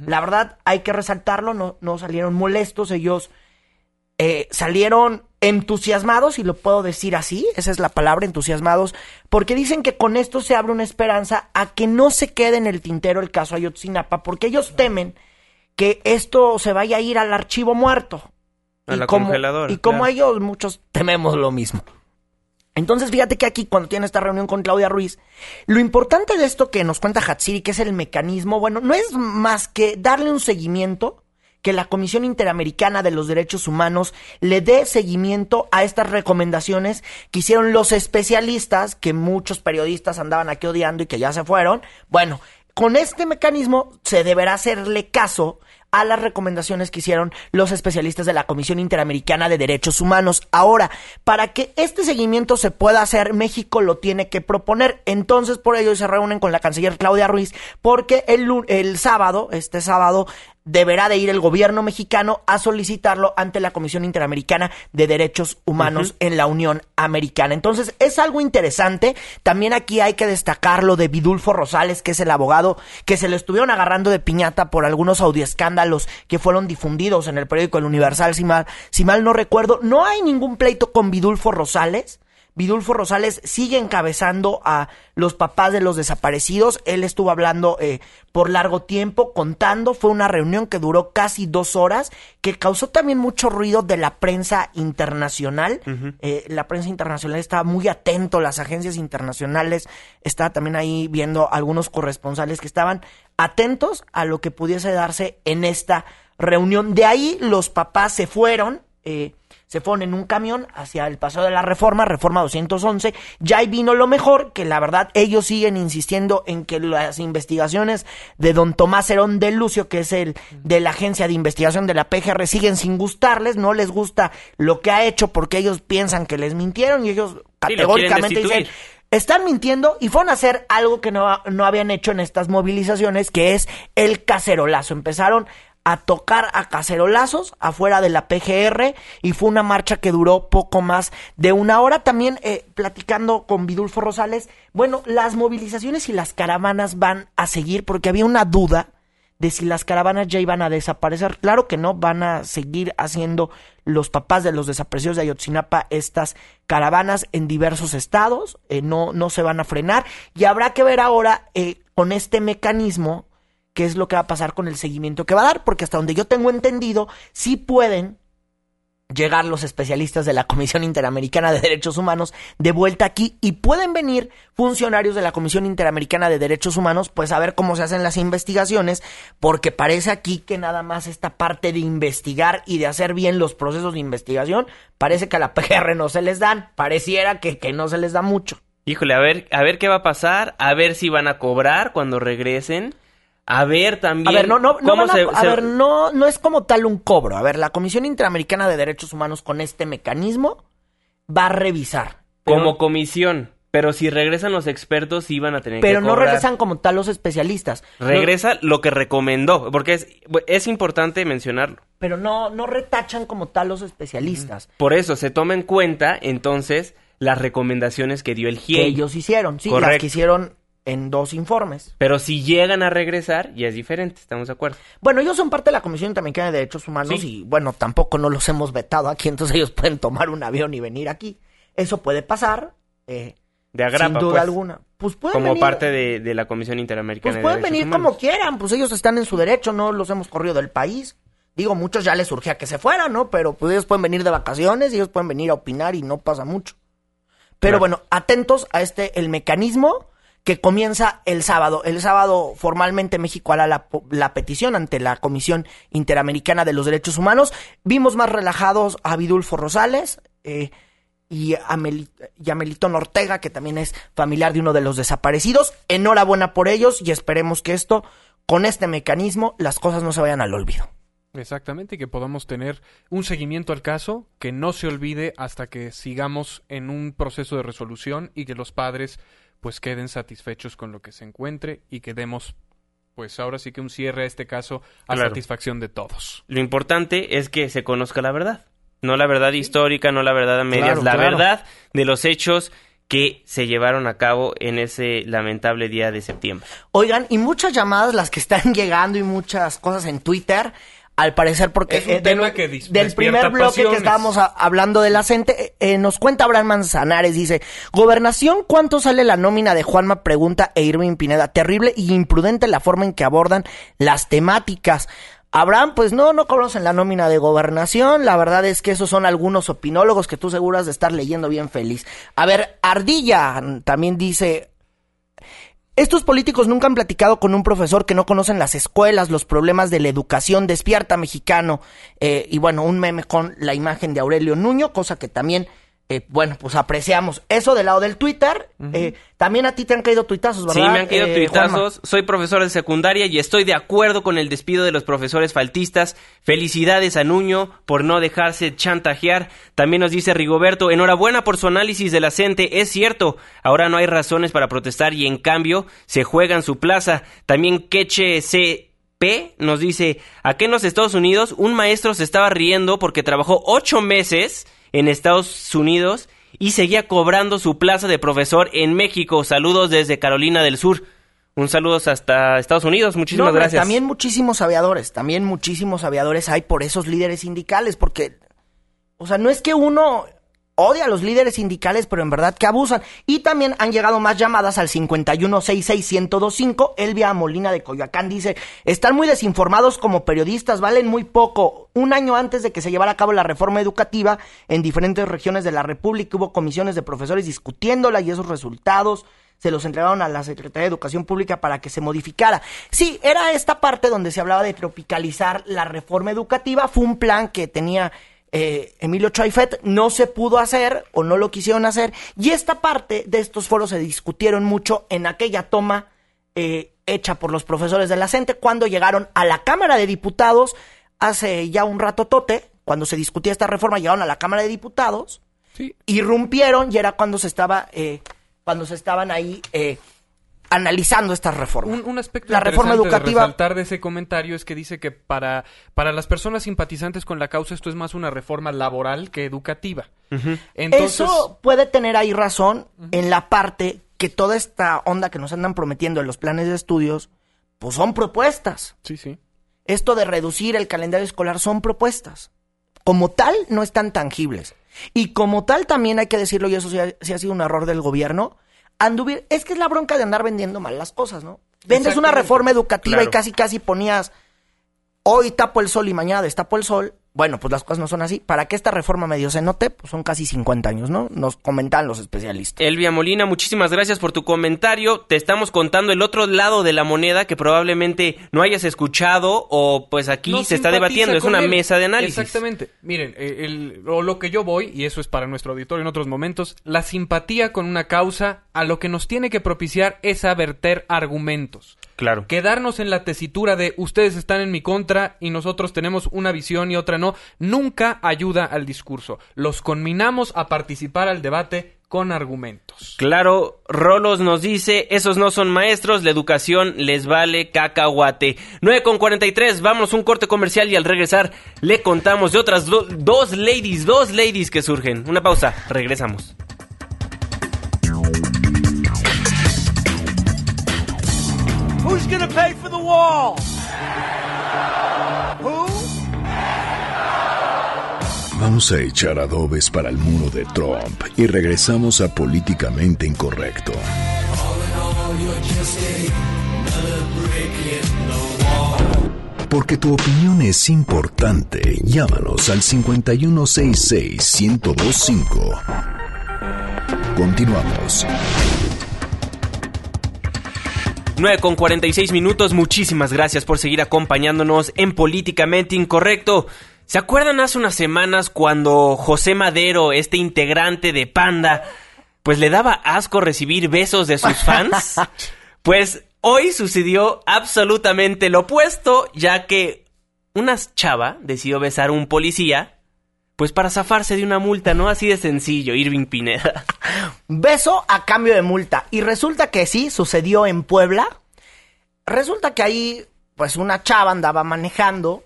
La verdad, hay que resaltarlo, no, no salieron molestos, ellos eh, salieron entusiasmados, y lo puedo decir así, esa es la palabra, entusiasmados, porque dicen que con esto se abre una esperanza a que no se quede en el tintero el caso Ayotzinapa, porque ellos temen que esto se vaya a ir al archivo muerto. A y la como, congeladora. Y como ellos, muchos tememos lo mismo. Entonces, fíjate que aquí, cuando tiene esta reunión con Claudia Ruiz, lo importante de esto que nos cuenta Hatsiri, que es el mecanismo, bueno, no es más que darle un seguimiento, que la Comisión Interamericana de los Derechos Humanos le dé seguimiento a estas recomendaciones que hicieron los especialistas, que muchos periodistas andaban aquí odiando y que ya se fueron. Bueno, con este mecanismo se deberá hacerle caso a las recomendaciones que hicieron los especialistas de la Comisión Interamericana de Derechos Humanos. Ahora, para que este seguimiento se pueda hacer, México lo tiene que proponer. Entonces, por ello se reúnen con la canciller Claudia Ruiz, porque el, el sábado, este sábado, deberá de ir el gobierno mexicano a solicitarlo ante la Comisión Interamericana de Derechos Humanos en la Unión Americana. Entonces, es algo interesante. También aquí hay que destacar lo de Vidulfo Rosales, que es el abogado que se lo estuvieron agarrando de piñata por algunos audioescándalos que fueron difundidos en el periódico El Universal, si mal, si mal no recuerdo. No hay ningún pleito con Vidulfo Rosales. Vidulfo Rosales sigue encabezando a los papás de los desaparecidos. Él estuvo hablando eh, por largo tiempo, contando. Fue una reunión que duró casi dos horas, que causó también mucho ruido de la prensa internacional. Eh, la prensa internacional estaba muy atento, las agencias internacionales, estaba también ahí viendo algunos corresponsales que estaban atentos a lo que pudiese darse en esta reunión. De ahí los papás se fueron. Eh, se fueron en un camión hacia el paseo de la Reforma, Reforma 211. Ya ahí vino lo mejor, que la verdad ellos siguen insistiendo en que las investigaciones de don Tomás Herón de Lucio, que es el de la agencia de investigación de la PGR, siguen sin gustarles, no les gusta lo que ha hecho porque ellos piensan que les mintieron y ellos categóricamente dicen están mintiendo y fueron a hacer algo que no, no, habían hecho en estas movilizaciones, que es el cacerolazo. Empezaron a tocar a cacerolazos afuera de la PGR y fue una marcha que duró poco más de una hora. También eh, platicando con Vidulfo Rosales, bueno, las movilizaciones y las caravanas van a seguir porque había una duda de si las caravanas ya iban a desaparecer. Claro que no, van a seguir haciendo los papás de los desaparecidos de Ayotzinapa estas caravanas en diversos estados, eh, no, no se van a frenar y habrá que ver ahora eh, con este mecanismo qué es lo que va a pasar con el seguimiento que va a dar, porque hasta donde yo tengo entendido, sí pueden llegar los especialistas de la Comisión Interamericana de Derechos Humanos de vuelta aquí y pueden venir funcionarios de la Comisión Interamericana de Derechos Humanos pues a ver cómo se hacen las investigaciones porque parece aquí que nada más esta parte de investigar y de hacer bien los procesos de investigación parece que a la PGR no se les dan, pareciera que, que no se les da mucho. Híjole, a ver, a ver qué va a pasar, a ver si van a cobrar cuando regresen. A ver también. A ver, no, no, no a, ver, no, no es como tal un cobro. A ver, la Comisión Interamericana de Derechos Humanos con este mecanismo va a revisar. Como comisión. Pero si regresan los expertos, sí van a tener pero que Pero no regresan como tal los especialistas. Regresa lo que recomendó, porque es, es importante mencionarlo. Pero no, no retachan como tal los especialistas. Por eso, se toma en cuenta, entonces, las recomendaciones que dio el GIE. Que ellos hicieron, sí, las que hicieron en dos informes. Pero si llegan a regresar, ya es diferente, ¿estamos de acuerdo? Bueno, ellos son parte de la Comisión Interamericana de Derechos Humanos y, bueno, tampoco no los hemos vetado aquí, entonces ellos pueden tomar un avión y venir aquí. Eso puede pasar, eh, de agrapa, sin duda pues, alguna. Pues pueden como parte de, la Comisión Interamericana pues pueden venir como quieran, pues ellos están en su derecho, no los hemos corrido del país. Digo, muchos ya les surgía que se fueran, ¿no? Pero pues ellos pueden venir de vacaciones ellos pueden venir a opinar y no pasa mucho. Pero bueno, atentos a este, el mecanismo que comienza el sábado. El sábado formalmente México hará la, petición ante la Comisión Interamericana de los Derechos Humanos. Vimos más relajados a Vidulfo Rosales eh, y, a Melitón Ortega, que también es familiar de uno de los desaparecidos. Enhorabuena por ellos y esperemos que esto, con este mecanismo, las cosas no se vayan al olvido. Exactamente, y que podamos tener un seguimiento al caso, que no se olvide hasta que sigamos en un proceso de resolución y que los padres pues queden satisfechos con lo que se encuentre y que demos pues ahora sí que un cierre a este caso a satisfacción de todos. Lo importante es que se conozca la verdad, no la verdad histórica, no la verdad a medias, la verdad de los hechos que se llevaron a cabo en ese lamentable día de septiembre. Oigan, y muchas llamadas las que están llegando y muchas cosas en Twitter al parecer porque es un tema que del primer bloque que estábamos hablando de la CENTE, eh, eh, nos cuenta Abraham Manzanares, dice, gobernación, ¿cuánto sale la nómina de Juanma? Pregunta e Irving Pineda, terrible y imprudente la forma en que abordan las temáticas. Abraham, pues no, no conocen la nómina de gobernación. La verdad es que esos son algunos opinólogos que tú seguras de estar leyendo bien feliz. A ver, Ardilla también dice, estos políticos nunca han platicado con un profesor que no conocen las escuelas, los problemas de la educación, despierta mexicano, eh, y bueno, un meme con la imagen de Aurelio Nuño, cosa que también eh, bueno, pues apreciamos eso del lado del Twitter. Eh, también a ti te han caído tuitazos, ¿verdad? Sí, me han caído eh, tuitazos. Soy profesor de secundaria y estoy de acuerdo con el despido de los profesores faltistas. Felicidades a Nuño por no dejarse chantajear. También nos dice Rigoberto, enhorabuena por su análisis de la CENTE. Es cierto, ahora no hay razones para protestar y en cambio se juega en su plaza. También Queche CP nos dice, aquí en los Estados Unidos un maestro se estaba riendo porque trabajó ocho meses en Estados Unidos y seguía cobrando su plaza de profesor en México. Saludos desde Carolina del Sur. Un saludo hasta Estados Unidos. Muchísimas gracias. También muchísimos aviadores, también muchísimos aviadores hay por esos líderes sindicales, porque, o sea, no es que uno odia a los líderes sindicales, pero en verdad que abusan. Y también han llegado más llamadas al 5166125. Elvia Molina de Coyoacán dice, están muy desinformados como periodistas, valen muy poco. Un año antes de que se llevara a cabo la reforma educativa, en diferentes regiones de la República hubo comisiones de profesores discutiéndola y esos resultados se los entregaron a la Secretaría de Educación Pública para que se modificara. Sí, era esta parte donde se hablaba de tropicalizar la reforma educativa. Fue un plan que tenía eh, Emilio Chaifet no se pudo hacer o no lo quisieron hacer. Y esta parte de estos foros se discutieron mucho en aquella toma eh, hecha por los profesores de la CENTE cuando llegaron a la Cámara de Diputados hace ya un rato tote, cuando se discutía esta reforma, llegaron a la Cámara de Diputados, irrumpieron y era cuando se estaba, eh, cuando se estaban ahí analizando esta reforma. Un, aspecto la reforma educativa. De resaltar de ese comentario es que dice que para, para las personas simpatizantes con la causa esto es más una reforma laboral que educativa. Eso puede tener ahí razón en la parte que toda esta onda que nos andan prometiendo en los planes de estudios, pues son propuestas. Sí, sí. Esto de reducir el calendario escolar son propuestas. Como tal, no están tangibles. Y como tal, también hay que decirlo, y eso sí ha sido un error del gobierno, anduvir, es que es la bronca de andar vendiendo mal las cosas, ¿no? Vendes una reforma educativa y casi casi ponías hoy tapo el sol y mañana destapo el sol bueno, pues las cosas no son así. Para que esta reforma medio se note, pues son casi 50 años, ¿no? Nos comentan los especialistas. Elvia Molina, muchísimas gracias por tu comentario. Te estamos contando el otro lado de la moneda que probablemente no hayas escuchado o pues aquí se está debatiendo. Es una mesa de análisis. Exactamente. Miren, eh, el, lo que yo voy, y eso es para nuestro auditorio en otros momentos, la simpatía con una causa a lo que nos tiene que propiciar es a verter argumentos. Claro. Quedarnos en la tesitura de ustedes están en mi contra y nosotros tenemos una visión y otra no, nunca ayuda al discurso. Los conminamos a participar al debate con argumentos. Claro, Rolos nos dice, esos no son maestros, la educación les vale cacahuate. 9 con 43, vamos un corte comercial y al regresar le contamos de otras dos ladies, dos ladies que surgen. Una pausa, regresamos. Vamos a echar adobes para el muro de Trump y regresamos a Políticamente Incorrecto. Porque tu opinión es importante, llámanos al 5166-1025. Continuamos. 9 con 46 minutos, muchísimas gracias por seguir acompañándonos en Políticamente Incorrecto. ¿Se acuerdan hace unas semanas cuando José Madero, este integrante de Panda, pues le daba asco recibir besos de sus fans? Pues hoy sucedió absolutamente lo opuesto, ya que una chava decidió besar a un policía, pues para zafarse de una multa, ¿no? Así de sencillo, Irving Pineda. Beso a cambio de multa. Y resulta que sí, sucedió en Puebla. Resulta que ahí, pues una chava andaba manejando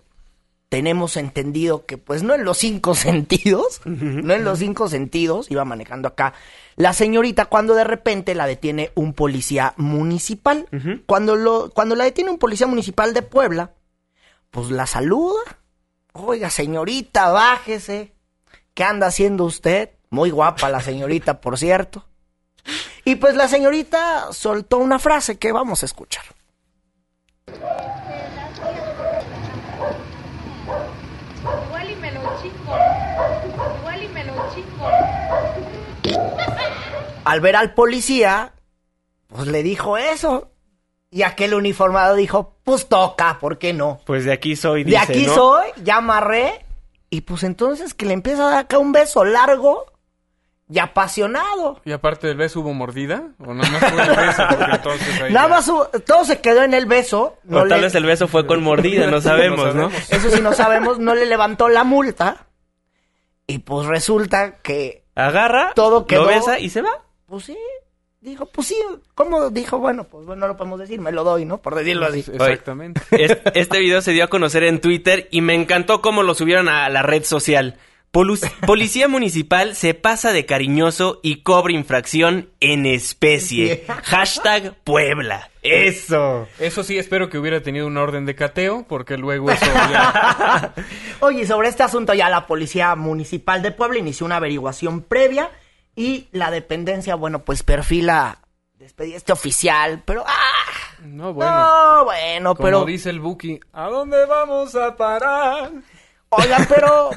tenemos entendido que pues no en los cinco sentidos, no en los cinco sentidos, iba manejando acá la señorita cuando de repente la detiene un policía municipal. cuando, lo, cuando la detiene un policía municipal de Puebla, pues la saluda. Oiga, señorita, bájese. ¿Qué anda haciendo usted? Muy guapa la señorita, por cierto. Y pues la señorita soltó una frase que vamos a escuchar. Al ver al policía, pues le dijo eso. Y aquel uniformado dijo, pues toca, ¿por qué no? Pues de aquí soy, dice, De aquí soy, ya amarré. Y pues entonces que le empieza a dar acá un beso largo y apasionado. ¿Y aparte del beso hubo mordida? ¿O nada más fue el beso? nada más todo se quedó en el beso. o tal vez el beso fue con mordida, no sabemos, ¿no? Eso sí no sabemos, no le levantó la multa. Y pues resulta que... Agarra, todo quedó... lo besa y se va. Pues sí. Dijo, pues sí, ¿cómo? Dijo, bueno, pues bueno, no lo podemos decir, me lo doy, ¿no? Por decirlo así. Exactamente. Este, video se dio a conocer en Twitter y me encantó cómo lo subieron a la red social. Policía municipal se pasa de cariñoso y cobra infracción en especie. Hashtag Puebla. Eso. Eso sí, espero que hubiera tenido un orden de cateo, porque luego eso ya... Oye, sobre este asunto ya la Policía Municipal de Puebla inició una averiguación previa y la dependencia, bueno, pues perfila despedí este oficial, pero ¡ah! No, bueno. No, bueno, Como pero. dice el Buki, ¿a dónde vamos a parar? Oigan, pero.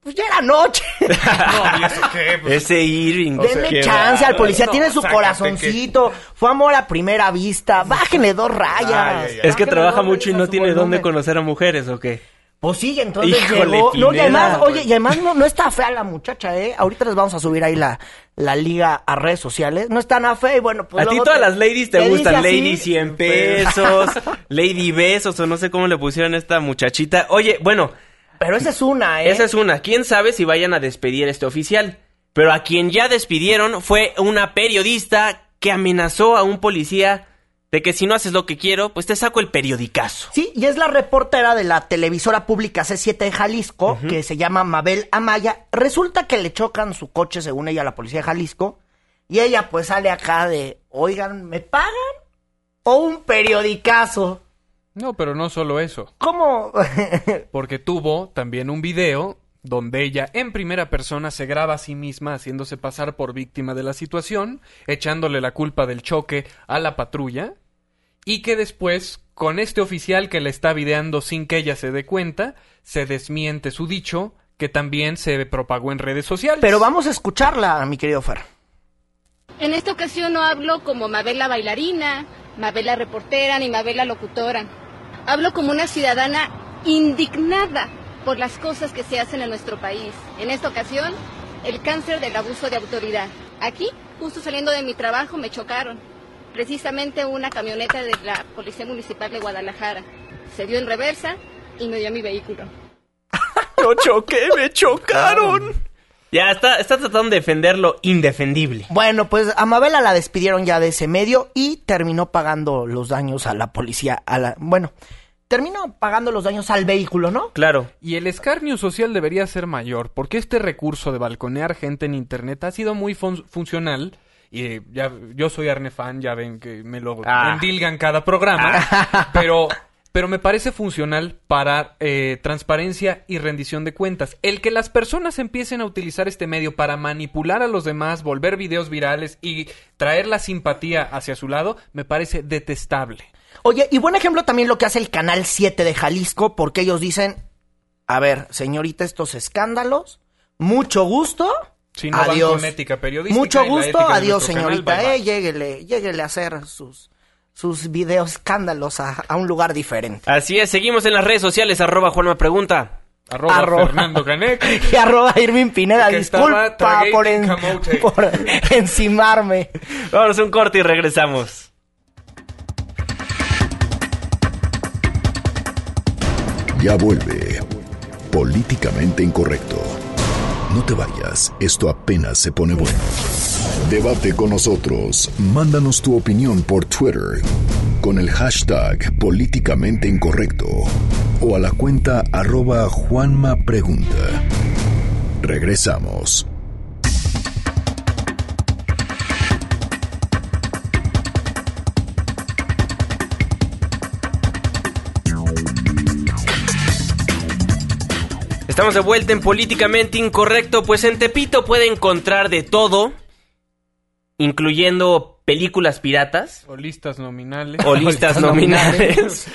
Pues ya era noche. no, ¿y eso qué? Pues, Ese Irving. Denle chance al policía, tiene su corazoncito. Fue amor a primera vista. Bájenle dos rayas. es que trabaja mucho y no tiene dónde conocer a mujeres, ¿o qué? Pues sí, entonces llegó. No, y además, oye, y además no, no está fea la muchacha, ¿eh? Ahorita les vamos a subir ahí la, la liga a redes sociales. No está nada fea y bueno, pues. A ti todas las ladies te, gustan. Lady 100 pesos, Lady Besos o no sé cómo le pusieron a esta muchachita. Oye, bueno. Pero esa es una, ¿eh? Esa es una. ¿Quién sabe si vayan a despedir a este oficial? Pero a quien ya despidieron fue una periodista que amenazó a un policía de que si no haces lo que quiero, pues te saco el periodicazo. Sí, y es la reportera de la televisora pública C7 de Jalisco, que se llama Mabel Amaya. Resulta que le chocan su coche, según ella, a la policía de Jalisco. Y ella pues sale acá de, oigan, ¿me pagan? ¿O un periodicazo? No, pero no solo eso. ¿Cómo? Porque tuvo también un video donde ella en primera persona se graba a sí misma haciéndose pasar por víctima de la situación, echándole la culpa del choque a la patrulla, y que después con este oficial que le está videando sin que ella se dé cuenta, se desmiente su dicho que también se propagó en redes sociales. Pero vamos a escucharla, mi querido Fer. En esta ocasión no hablo como Mabel la bailarina, Mabel la reportera ni Mabel la locutora. Hablo como una ciudadana indignada por las cosas que se hacen en nuestro país. En esta ocasión, el cáncer del abuso de autoridad. Aquí, justo saliendo de mi trabajo, me chocaron. Precisamente una camioneta de la Policía Municipal de Guadalajara. Se dio en reversa y me dio mi vehículo. Lo choqué, me chocaron. Ya está, está tratando de defender lo indefendible. Bueno, pues a Mabela la despidieron ya de ese medio y terminó pagando los daños a la policía, a la, bueno, terminó pagando los daños al vehículo, ¿no? Claro. Y el escarnio social debería ser mayor, porque este recurso de balconear gente en internet ha sido muy funcional. Y ya, yo soy Arne fan, ya ven que me lo ah. endilgan cada programa. Ah. Pero pero me parece funcional para eh, transparencia y rendición de cuentas. El que las personas empiecen a utilizar este medio para manipular a los demás, volver videos virales y traer la simpatía hacia su lado, me parece detestable. Oye, y buen ejemplo también lo que hace el Canal 7 de Jalisco, porque ellos dicen, a ver, señorita, estos escándalos, mucho gusto. Si no adiós. ética periodística mucho gusto, adiós, señorita, eh, lléguele a hacer sus sus videos escándalos a, un lugar diferente. Así es, seguimos en las redes sociales, arroba Juanma Pregunta. Arroba, Fernando Canek. y arroba Irving Pineda, disculpa por, por encimarme. Vamos a un corte y regresamos. Ya vuelve. Políticamente incorrecto. No te vayas, esto apenas se pone bueno. Debate con nosotros. Mándanos tu opinión por Twitter con el hashtag políticamente incorrecto o a la cuenta arroba Juanma Pregunta. Regresamos. Estamos de vuelta en Políticamente Incorrecto, pues en Tepito puede encontrar de todo, incluyendo películas piratas. O listas nominales. O listas nominales.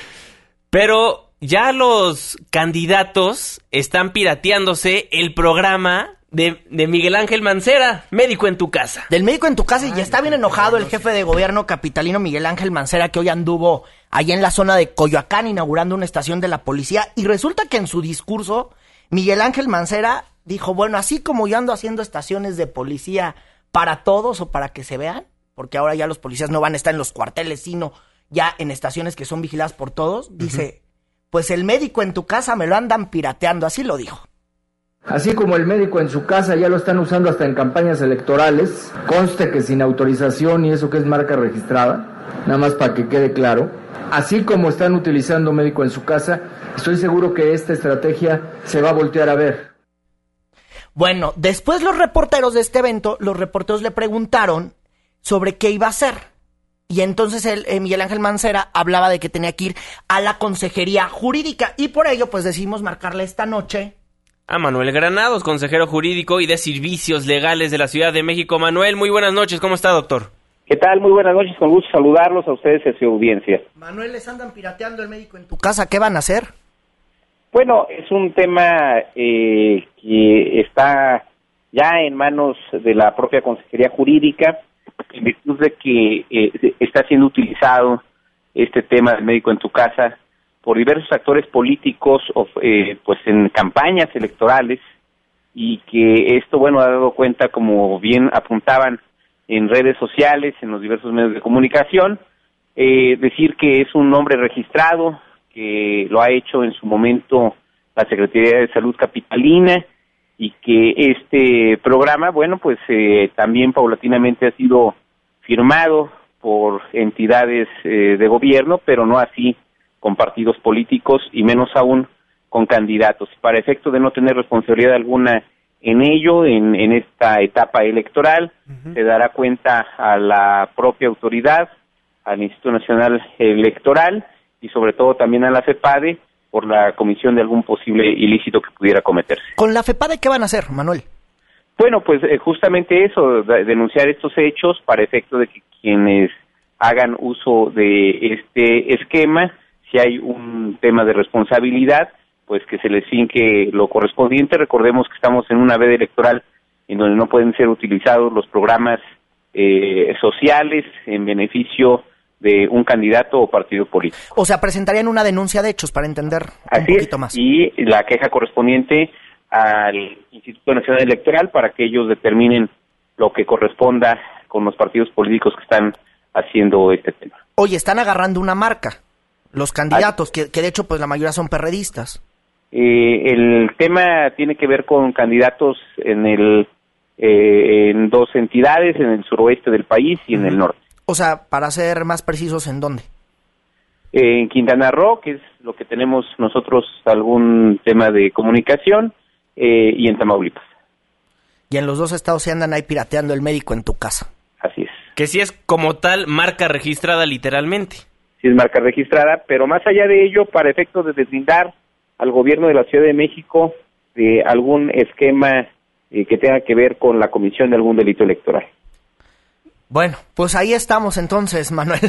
Pero ya los candidatos están pirateándose el programa de, Miguel Ángel Mancera, médico en tu casa. Del médico en tu casa, y ya está bien enojado el jefe de gobierno capitalino Miguel Ángel Mancera, que hoy anduvo allá en la zona de Coyoacán inaugurando una estación de la policía. Y resulta que en su discurso Miguel Ángel Mancera dijo, bueno, así como yo ando haciendo estaciones de policía para todos o para que se vean, porque ahora ya los policías no van a estar en los cuarteles, sino ya en estaciones que son vigiladas por todos, dice, pues el médico en tu casa me lo andan pirateando, así lo dijo. Así como el médico en su casa ya lo están usando hasta en campañas electorales, conste que sin autorización y eso que es marca registrada, nada más para que quede claro, así como están utilizando médico en su casa, Estoy seguro que esta estrategia se va a voltear a ver. Bueno, después los reporteros de este evento, los reporteros le preguntaron sobre qué iba a hacer. Y entonces el, eh, Miguel Ángel Mancera hablaba de que tenía que ir a la consejería jurídica. Y por ello, pues decidimos marcarle esta noche. A Manuel Granados, consejero jurídico y de servicios legales de la Ciudad de México. Manuel, muy buenas noches. ¿Cómo está, doctor? ¿Qué tal? Muy buenas noches. Con gusto saludarlos a ustedes y a su audiencia. Manuel, les andan pirateando el médico en tu casa. ¿Qué van a hacer? Bueno, es un tema eh, que está ya en manos de la propia Consejería Jurídica, en virtud de que eh, está siendo utilizado este tema del médico en tu casa por diversos actores políticos, eh, pues en campañas electorales, y que esto, bueno, ha dado cuenta, como bien apuntaban en redes sociales, en los diversos medios de comunicación, decir que es un nombre registrado, que lo ha hecho en su momento la Secretaría de Salud Capitalina y que este programa, bueno, pues eh, también paulatinamente ha sido firmado por entidades eh, de gobierno, pero no así con partidos políticos y menos aún con candidatos. Para efecto de no tener responsabilidad alguna en ello, en, en esta etapa electoral, se dará cuenta a la propia autoridad, al Instituto Nacional Electoral, y sobre todo también a la FEPADE por la comisión de algún posible ilícito que pudiera cometerse. ¿Con la FEPADE qué van a hacer, Manuel? Bueno, pues eh, justamente eso, denunciar estos hechos para efecto de que quienes hagan uso de este esquema si hay un tema de responsabilidad, pues que se les finque lo correspondiente. Recordemos que estamos en una veda electoral en donde no pueden ser utilizados los programas eh, sociales en beneficio de un candidato o partido político. O sea, presentarían una denuncia de hechos para entender un poquito más. Y la queja correspondiente al Instituto Nacional Electoral para que ellos determinen lo que corresponda con los partidos políticos que están haciendo este tema. Oye, están agarrando una marca los candidatos, que, de hecho pues la mayoría son perredistas. Eh, el tema tiene que ver con candidatos en el eh, en dos entidades, en el suroeste del país y en el norte. O sea, para ser más precisos, ¿en dónde? en Quintana Roo, que es lo que tenemos nosotros algún tema de comunicación, eh, y en Tamaulipas. Y en los dos estados se andan ahí pirateando el médico en tu casa. Así es. Que si es como tal marca registrada literalmente. Sí es marca registrada, pero más allá de ello, para efectos de deslindar al gobierno de la Ciudad de México de algún esquema eh, que tenga que ver con la comisión de algún delito electoral. Bueno, pues ahí estamos entonces, Manuel.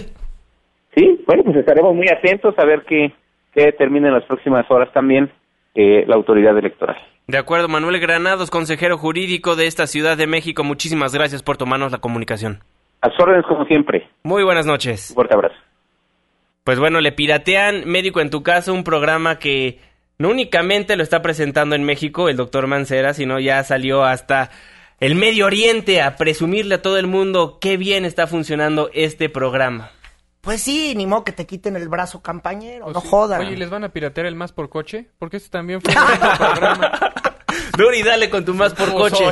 Sí, bueno, pues estaremos muy atentos a ver qué, qué determina en las próximas horas también eh, la autoridad electoral. De acuerdo, Manuel Granados, consejero jurídico de esta Ciudad de México, muchísimas gracias por tomarnos la comunicación. A sus órdenes como siempre. Muy buenas noches. Un fuerte abrazo. Pues bueno, le piratean Médico en tu casa, un programa que no únicamente lo está presentando en México el doctor Mancera, sino ya salió hasta el Medio Oriente a presumirle a todo el mundo qué bien está funcionando este programa. Pues sí, ni modo que te quiten el brazo campañero, no jodan. Oye, ¿les van a piratear el más por coche? Porque este también fue un programa. Duri, dale con tu más por coche.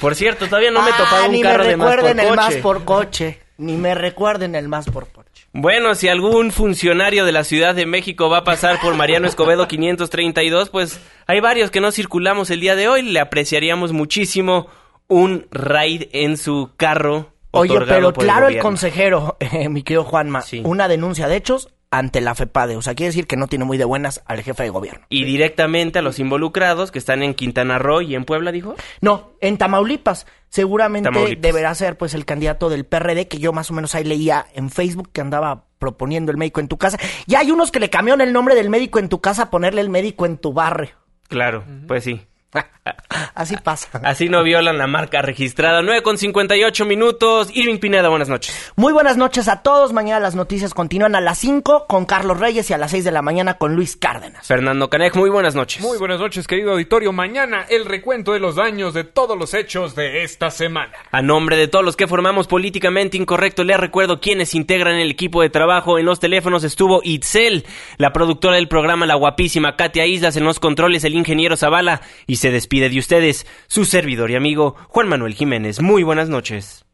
Por cierto, todavía no me he topado ah, un carro de más por coche. Ni me recuerden el más por coche. Ni me recuerden el más por coche. Bueno, si algún funcionario de la Ciudad de México va a pasar por Mariano Escobedo 532, pues hay varios que no circulamos el día de hoy. Le apreciaríamos muchísimo un raid en su carro. Oye, pero claro el, consejero, eh, mi querido Juanma, una denuncia de hechos ante la FEPADE. O sea, quiere decir que no tiene muy de buenas al jefe de gobierno. Y directamente a los involucrados que están en Quintana Roo y en Puebla, dijo. No, en Tamaulipas. Seguramente deberá ser pues el candidato del PRD que yo más o menos ahí leía en Facebook que andaba proponiendo el médico en tu casa. Y hay unos que le cambiaron el nombre del médico en tu casa a ponerle el médico en tu barrio. Claro, pues sí. Así pasa. Así no violan la marca registrada. 9 con 58 minutos. Irving Pineda, buenas noches. Muy buenas noches a todos. Mañana las noticias continúan a las 5 con Carlos Reyes y a las 6 de la mañana con Luis Cárdenas. Fernando Canej, muy buenas noches. Muy buenas noches, querido auditorio. Mañana el recuento de los daños de todos los hechos de esta semana. A nombre de todos los que formamos Políticamente Incorrecto, les recuerdo quienes integran el equipo de trabajo. En los teléfonos estuvo Itzel, la productora del programa La Guapísima, Katia Islas, en los controles el ingeniero Zavala y se despide de ustedes su servidor y amigo Juan Manuel Jiménez. Muy buenas noches.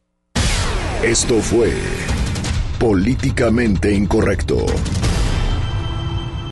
Esto fue Políticamente Incorrecto.